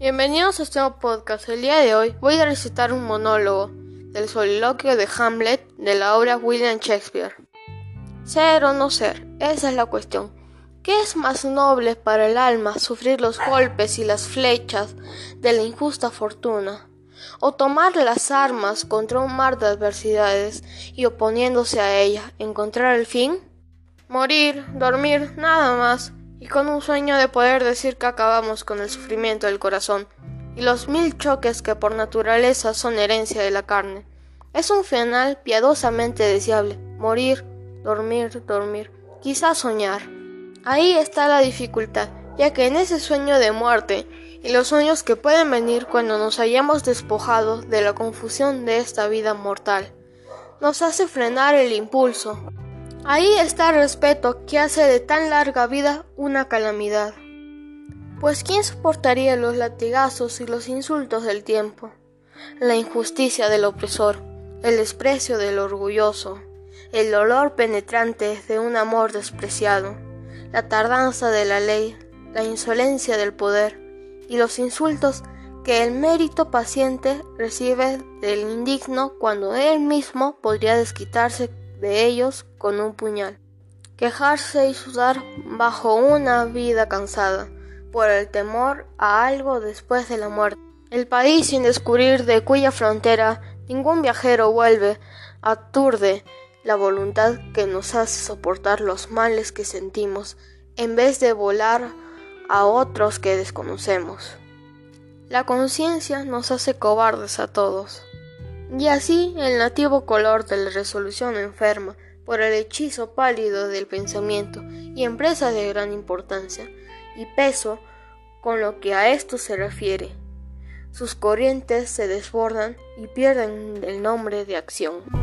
Bienvenidos a este nuevo podcast. El día de hoy voy a recitar un monólogo del soliloquio de Hamlet de la obra William Shakespeare. Ser o no ser, esa es la cuestión. ¿Qué es más noble para el alma sufrir los golpes y las flechas de la injusta fortuna? ¿O tomar las armas contra un mar de adversidades y oponiéndose a ella, encontrar el fin? Morir, dormir, nada más y con un sueño de poder decir que acabamos con el sufrimiento del corazón y los mil choques que por naturaleza son herencia de la carne. Es un final piadosamente deseable, morir, dormir, dormir, quizás soñar. Ahí está la dificultad, ya que en ese sueño de muerte y los sueños que pueden venir cuando nos hayamos despojado de la confusión de esta vida mortal, nos hace frenar el impulso, Ahí está el respeto que hace de tan larga vida una calamidad. Pues ¿quién soportaría los latigazos y los insultos del tiempo? La injusticia del opresor, el desprecio del orgulloso, el dolor penetrante de un amor despreciado, la tardanza de la ley, la insolencia del poder y los insultos que el mérito paciente recibe del indigno cuando él mismo podría desquitarse de ellos con un puñal. Quejarse y sudar bajo una vida cansada, por el temor a algo después de la muerte. El país sin descubrir de cuya frontera ningún viajero vuelve, aturde la voluntad que nos hace soportar los males que sentimos, en vez de volar a otros que desconocemos. La conciencia nos hace cobardes a todos. Y así el nativo color de la resolución enferma por el hechizo pálido del pensamiento y empresa de gran importancia y peso con lo que a esto se refiere. Sus corrientes se desbordan y pierden el nombre de acción.